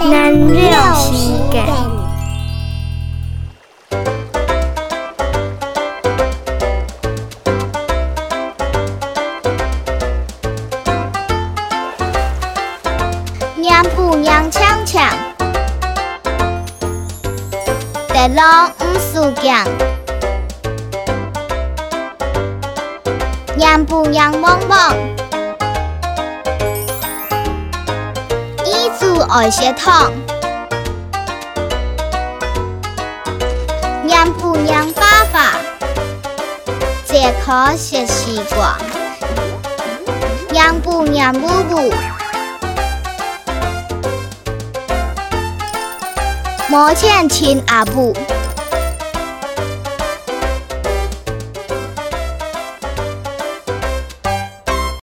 有时间。娘不娘强强，地老五输强。娘不娘忙忙，煮爱些汤。娘不娘爸爸，这可些西瓜。娘不娘母母。莫欠亲阿母。